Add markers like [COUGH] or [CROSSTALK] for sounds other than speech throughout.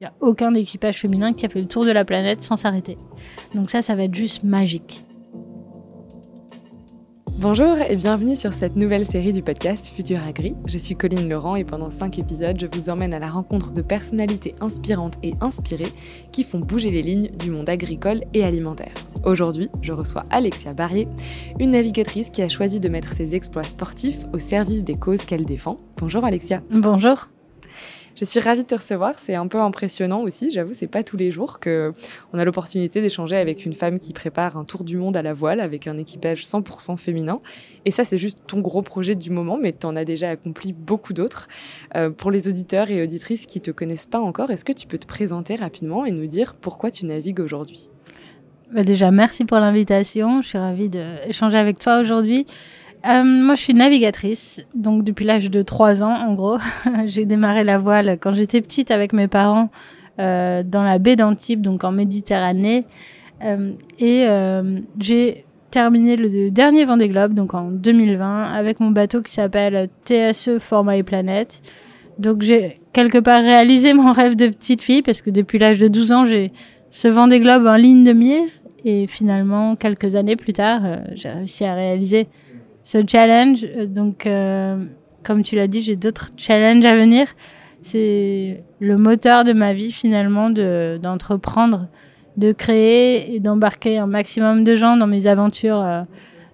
Il n'y a aucun équipage féminin qui a fait le tour de la planète sans s'arrêter. Donc ça, ça va être juste magique. Bonjour et bienvenue sur cette nouvelle série du podcast Futur Agri. Je suis Colline Laurent et pendant 5 épisodes, je vous emmène à la rencontre de personnalités inspirantes et inspirées qui font bouger les lignes du monde agricole et alimentaire. Aujourd'hui, je reçois Alexia Barrier, une navigatrice qui a choisi de mettre ses exploits sportifs au service des causes qu'elle défend. Bonjour Alexia. Bonjour. Je suis ravie de te recevoir. C'est un peu impressionnant aussi. J'avoue, c'est pas tous les jours que on a l'opportunité d'échanger avec une femme qui prépare un tour du monde à la voile avec un équipage 100% féminin. Et ça, c'est juste ton gros projet du moment, mais tu en as déjà accompli beaucoup d'autres. Euh, pour les auditeurs et auditrices qui te connaissent pas encore, est-ce que tu peux te présenter rapidement et nous dire pourquoi tu navigues aujourd'hui? Bah Déjà, merci pour l'invitation. Je suis ravie d'échanger avec toi aujourd'hui. Euh, moi, je suis navigatrice, donc depuis l'âge de 3 ans, en gros. [LAUGHS] j'ai démarré la voile quand j'étais petite avec mes parents euh, dans la baie d'Antibes, donc en Méditerranée. Euh, et j'ai terminé le dernier Vendée Globe, donc en 2020, avec mon bateau qui s'appelle TSE For My Planet. Donc j'ai quelque part réalisé mon rêve de petite fille, parce que depuis l'âge de 12 ans, j'ai ce Vendée Globe en ligne de mire. Et finalement, quelques années plus tard, j'ai réussi à réaliser ce challenge. Euh, donc, euh, comme tu l'as dit, j'ai d'autres challenges à venir. C'est le moteur de ma vie finalement d'entreprendre, de, créer et d'embarquer un maximum de gens dans mes aventures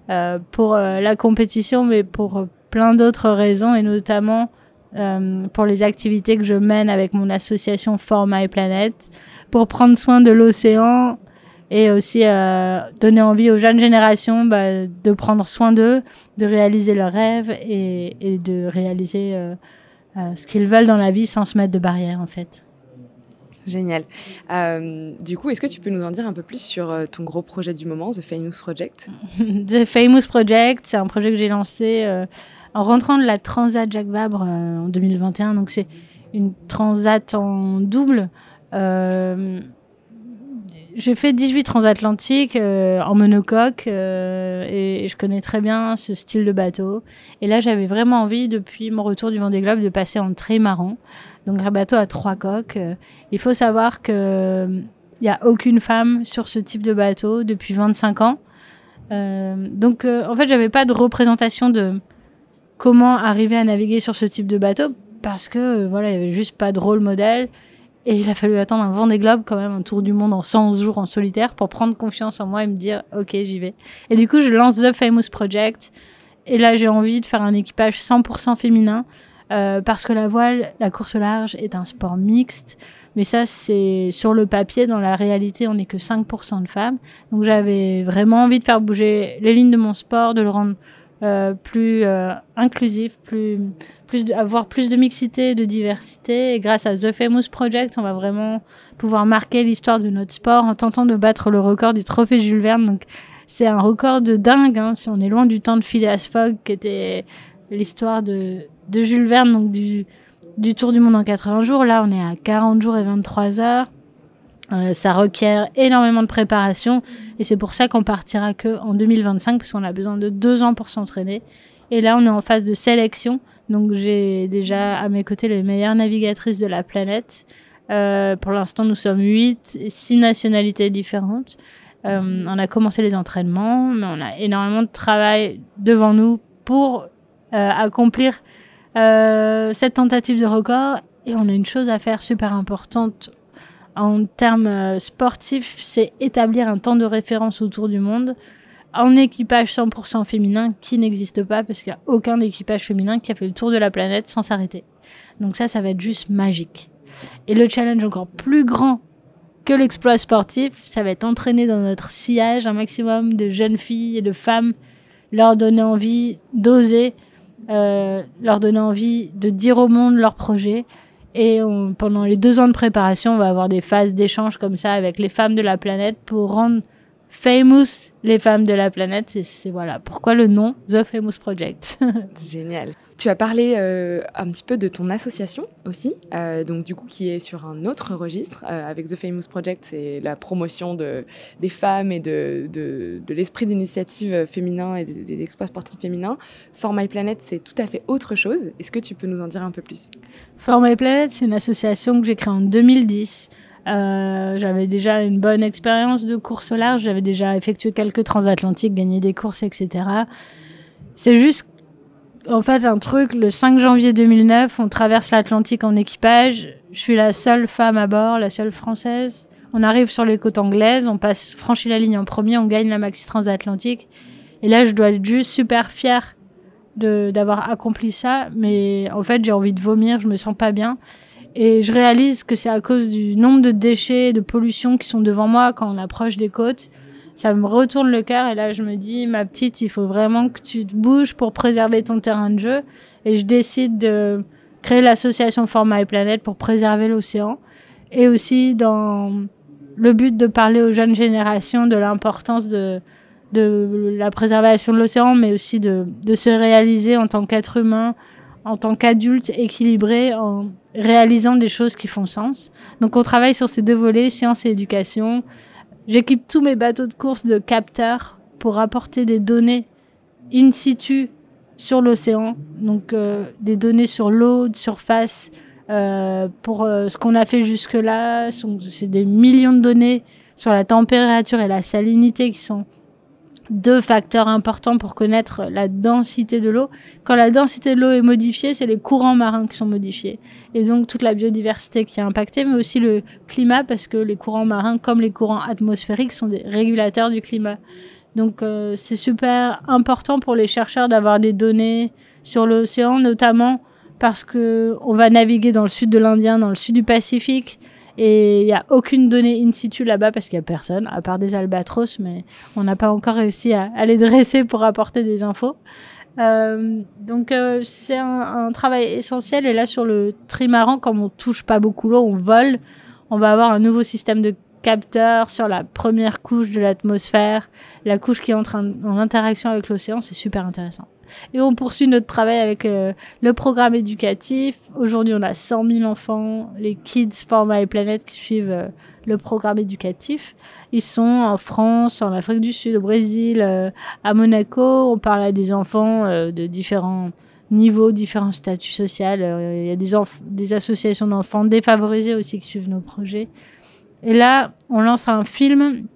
euh, pour la compétition, mais pour plein d'autres raisons et notamment euh, pour les activités que je mène avec mon association For My Planet, pour prendre soin de l'océan et aussi euh, donner envie aux jeunes générations bah, de prendre soin d'eux, de réaliser leurs rêves et, et de réaliser euh, euh, ce qu'ils veulent dans la vie sans se mettre de barrières en fait. Génial. Du coup, est-ce que tu peux nous en dire un peu plus sur ton gros projet du moment, The Famous Project? [LAUGHS] The Famous Project, c'est un projet que j'ai lancé en rentrant de la Transat Jacques Vabre en 2021. Donc c'est une transat en double. Euh, j'ai fait 18 transatlantiques euh, en monocoque euh, et, je connais très bien ce style de bateau. Et là, j'avais vraiment envie, depuis mon retour du Vendée Globe, de passer en trimaran. Donc un bateau à trois coques. Euh, il faut savoir que il n'y a aucune femme sur ce type de bateau depuis 25 ans. Donc en fait, j'avais pas de représentation de comment arriver à naviguer sur ce type de bateau parce que voilà, il avait juste pas de rôle modèle. Et il a fallu attendre un Vendée Globe, quand même, un tour du monde en 100 jours en solitaire pour prendre confiance en moi et me dire, OK, j'y vais. Et du coup, je lance The Famous Project. Et là, j'ai envie de faire un équipage 100% féminin. Euh, parce que la voile, la course large est un sport mixte. Mais ça, c'est sur le papier. Dans la réalité, on n'est que 5% de femmes. Donc j'avais vraiment envie de faire bouger les lignes de mon sport, de le rendre euh, plus euh, inclusif, plus plus de, avoir plus de mixité, de diversité. Et grâce à The Famous Project, on va vraiment pouvoir marquer l'histoire de notre sport en tentant de battre le record du trophée Jules Verne. Donc, c'est un record de dingue. Hein, si on est loin du temps de Phileas Fogg, qui était l'histoire de, de Jules Verne, donc du, du Tour du Monde en 80 jours. Là, on est à 40 jours et 23 heures. Euh, ça requiert énormément de préparation et c'est pour ça qu'on partira que en 2025 parce qu'on a besoin de deux ans pour s'entraîner. Et là, on est en phase de sélection donc j'ai déjà à mes côtés les meilleures navigatrices de la planète. Euh, pour l'instant, nous sommes huit, six nationalités différentes. Euh, on a commencé les entraînements, mais on a énormément de travail devant nous pour euh, accomplir euh, cette tentative de record. Et on a une chose à faire super importante en termes euh, sportifs, c'est établir un temps de référence autour du monde en équipage 100% féminin qui n'existe pas parce qu'il n'y a aucun équipage féminin qui a fait le tour de la planète sans s'arrêter. Donc ça, ça va être juste magique. Et le challenge encore plus grand que l'exploit sportif, ça va être entraîner dans notre sillage un maximum de jeunes filles et de femmes, leur donner envie d'oser, euh, leur donner envie de dire au monde leur projet. Et on, pendant les deux ans de préparation, on va avoir des phases d'échange comme ça avec les femmes de la planète pour rendre famous, les femmes de la planète. C'est voilà pourquoi le nom The Famous Project? [LAUGHS] Génial. Tu as parlé euh, un petit peu de ton association aussi, euh, donc du coup qui est sur un autre registre euh, avec The Famous Project, c'est la promotion de, des femmes et de, de, de l'esprit d'initiative féminin et des, des, exploits sportifs féminins. For My Planet, c'est tout à fait autre chose. Est-ce que tu peux nous en dire un peu plus? For My Planet, c'est une association que j'ai créée en 2010. Euh, j'avais déjà une bonne expérience de course au large, j'avais déjà effectué quelques transatlantiques, gagné des courses, etc. C'est juste en fait un truc, le 5 janvier 2009, on traverse l'Atlantique en équipage. Je suis la seule femme à bord, la seule française. On arrive sur les côtes anglaises, on passe, franchit la ligne en premier, on gagne la maxi transatlantique. Et là, je dois être juste super fière d'avoir accompli ça, mais en fait, j'ai envie de vomir, je me sens pas bien. Et je réalise que c'est à cause du nombre de déchets, de pollution qui sont devant moi quand on approche des côtes. Ça me retourne le cœur et là je me dis ma petite il faut vraiment que tu te bouges pour préserver ton terrain de jeu. Et je décide de créer l'association Format et Planète pour préserver l'océan. Et aussi dans le but de parler aux jeunes générations de l'importance de la préservation de l'océan mais aussi de se réaliser en tant qu'être humain en tant qu'adulte équilibré réalisant des choses qui font sens. Donc on travaille sur ces deux volets sciences et éducation. J'équipe tous mes bateaux de course de capteurs pour apporter des données in situ sur l'océan, donc euh, des données sur l'eau de surface. Euh, pour euh, ce qu'on a fait jusque-là, c'est des millions de données sur la température et la salinité qui sont deux facteurs importants pour connaître la densité de l'eau. Quand la densité de l'eau est modifiée, c'est les courants marins qui sont modifiés. Et donc toute la biodiversité qui est impactée, mais aussi le climat, parce que les courants marins, comme les courants atmosphériques, sont des régulateurs du climat. Donc euh, c'est super important pour les chercheurs d'avoir des données sur l'océan, notamment parce que on va naviguer dans le sud de l'Indien, dans le sud du Pacifique. Et il n'y a aucune donnée in situ là-bas parce qu'il n'y a personne, à part des albatros, mais on n'a pas encore réussi à, les dresser pour apporter des infos. Euh, donc euh, c'est un, un, travail essentiel. Et là, sur le trimaran, comme on touche pas beaucoup l'eau, on vole, on va avoir un nouveau système de capteurs sur la première couche de l'atmosphère, la couche qui entre en, interaction avec l'océan. C'est super intéressant. Et on poursuit notre travail avec euh, le programme éducatif. Aujourd'hui, on a 100 000 enfants, les Kids Format et Planète qui suivent euh, le programme éducatif. Ils sont en France, en Afrique du Sud, au Brésil, euh, à Monaco. On parle à des enfants de différents niveaux, différents statuts sociaux. Il y a des, des associations d'enfants défavorisés aussi qui suivent nos projets. Et là, on lance un film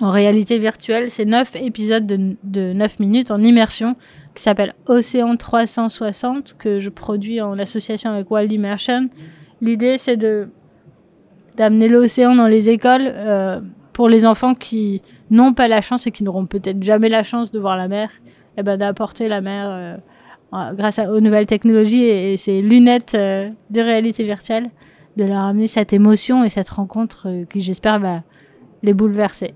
en réalité virtuelle. C'est neuf épisodes de, de 9 minutes en immersion qui s'appelle Océan 360 que je produis en association avec Wild Immersion. L'idée, c'est de d'amener l'océan dans les écoles euh, pour les enfants qui n'ont pas la chance et qui n'auront peut-être jamais la chance de voir la mer, et ben d'apporter la mer euh, grâce aux nouvelles technologies et, et ces lunettes euh, de réalité virtuelle, de leur amener cette émotion et cette rencontre euh, qui j'espère va les bouleverser.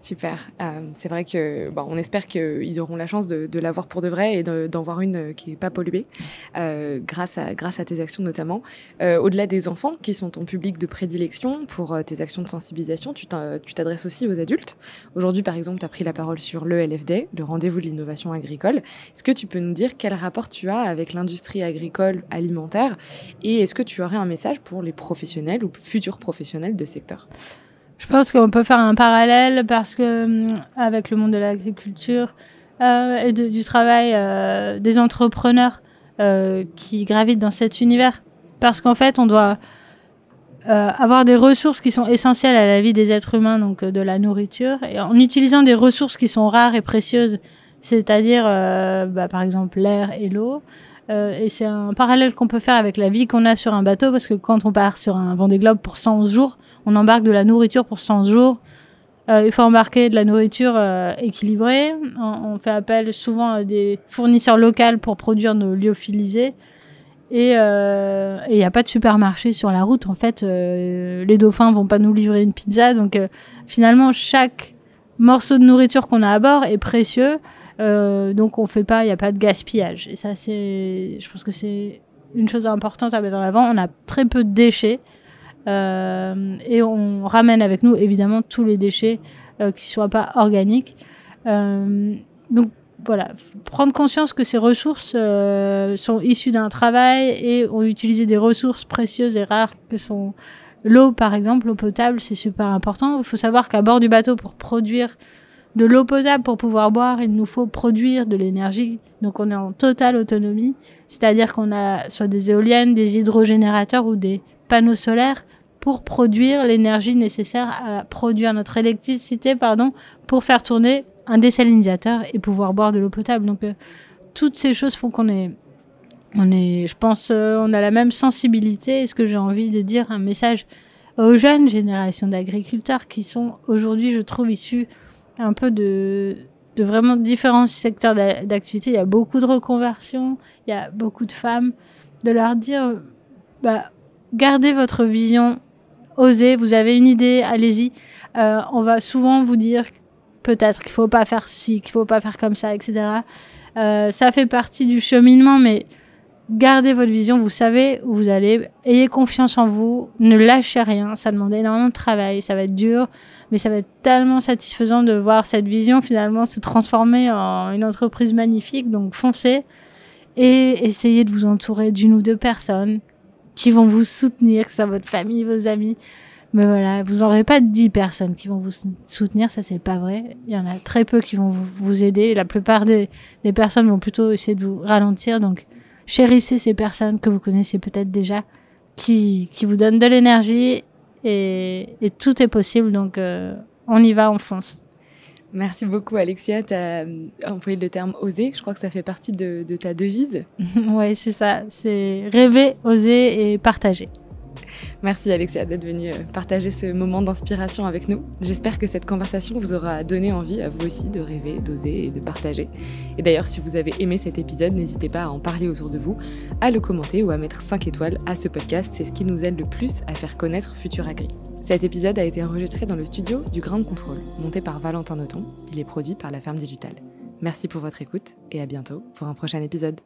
Super. Euh, c'est vrai que bon, on espère qu'ils auront la chance de, de l'avoir pour de vrai et d'en voir une qui est pas polluée, euh, grâce à grâce à tes actions notamment. Euh, Au-delà des enfants qui sont ton public de prédilection pour euh, tes actions de sensibilisation, tu t'adresses aussi aux adultes. Aujourd'hui, par exemple, tu as pris la parole sur le LFD, le rendez-vous de l'innovation agricole. Est-ce que tu peux nous dire quel rapport tu as avec l'industrie agricole alimentaire et est-ce que tu aurais un message pour les professionnels ou futurs professionnels de secteur? Je pense qu'on peut faire un parallèle parce que euh, avec le monde de l'agriculture euh, et du travail euh, des entrepreneurs euh, qui gravitent dans cet univers, parce qu'en fait, on doit euh, avoir des ressources qui sont essentielles à la vie des êtres humains, donc de la nourriture, et en utilisant des ressources qui sont rares et précieuses, c'est-à-dire bah, par exemple l'air et l'eau. Euh, et c'est un parallèle qu'on peut faire avec la vie qu'on a sur un bateau, parce que quand on part sur un Vendée Globe pour 100 jours, on embarque de la nourriture pour 100 jours. Euh, il faut embarquer de la nourriture euh, équilibrée. On, on, fait appel souvent à des fournisseurs locaux pour produire nos lyophilisés. Et il n'y a pas de supermarché sur la route. En fait, les dauphins vont pas nous livrer une pizza. Donc finalement, chaque morceau de nourriture qu'on a à bord est précieux. Euh, donc on fait pas, il n'y a pas de gaspillage. Et ça, c'est, je pense que c'est une chose importante à mettre en avant. On a très peu de déchets euh, et on ramène avec nous évidemment tous les déchets euh, qui soient pas organiques. Euh, donc voilà, prendre conscience que ces ressources euh, sont issues d'un travail et ont utilisé des ressources précieuses et rares que sont l'eau par exemple, l'eau potable, c'est super important. Il faut savoir qu'à bord du bateau, pour produire de l'eau potable pour pouvoir boire, il nous faut produire de l'énergie. Donc on est en totale autonomie, c'est-à-dire qu'on a soit des éoliennes, des hydrogénérateurs ou des panneaux solaires pour produire l'énergie nécessaire à produire notre électricité, pardon, pour faire tourner un désalinisateur et pouvoir boire de l'eau potable. Donc euh, toutes ces choses font qu'on est on est je pense euh, on a la même sensibilité, est-ce que j'ai envie de dire un message aux jeunes générations d'agriculteurs qui sont aujourd'hui, je trouve issus un peu de, de vraiment différents secteurs d'activité. Il y a beaucoup de reconversions, il y a beaucoup de femmes. De leur dire, bah, gardez votre vision, osez, vous avez une idée, allez-y. Euh, on va souvent vous dire peut-être qu'il faut pas faire ci, qu'il faut pas faire comme ça, etc. Euh, ça fait partie du cheminement, mais gardez votre vision, vous savez où vous allez, ayez confiance en vous, ne lâchez rien, ça demande énormément de travail, ça va être dur, mais ça va être tellement satisfaisant de voir cette vision finalement se transformer en une entreprise magnifique, donc foncez et essayez de vous entourer d'une ou deux personnes qui vont vous soutenir, que ce soit votre famille, vos amis. Mais voilà, vous n'aurez pas dix personnes qui vont vous soutenir, ça c'est pas vrai. Il y en a très peu qui vont vous, aider. La plupart des, des personnes vont plutôt essayer de vous ralentir, donc chérissez ces personnes que vous connaissez peut-être déjà, qui, qui vous donnent de l'énergie et, et, tout est possible. Donc, euh, on y va, on fonce. Merci beaucoup, Alexia. Tu as euh, employé le terme oser. Je crois que ça fait partie de, de ta devise. [LAUGHS] oui, c'est ça. C'est rêver, oser et partager. Merci Alexia d'être venue euh, partager ce moment d'inspiration avec nous. J'espère que cette conversation vous aura donné envie à vous aussi de rêver, d'oser et de partager. Et d'ailleurs, si vous avez aimé cet épisode, n'hésitez pas à en parler autour de vous, à le commenter ou à mettre 5 étoiles à ce podcast. C'est ce qui nous aide le plus à faire connaître Futur Agri. Cet épisode a été enregistré dans le studio du Grand Contrôle, monté par Valentin Noton. Il est produit par la Ferme Digitale. Merci pour votre écoute et à bientôt pour un prochain épisode.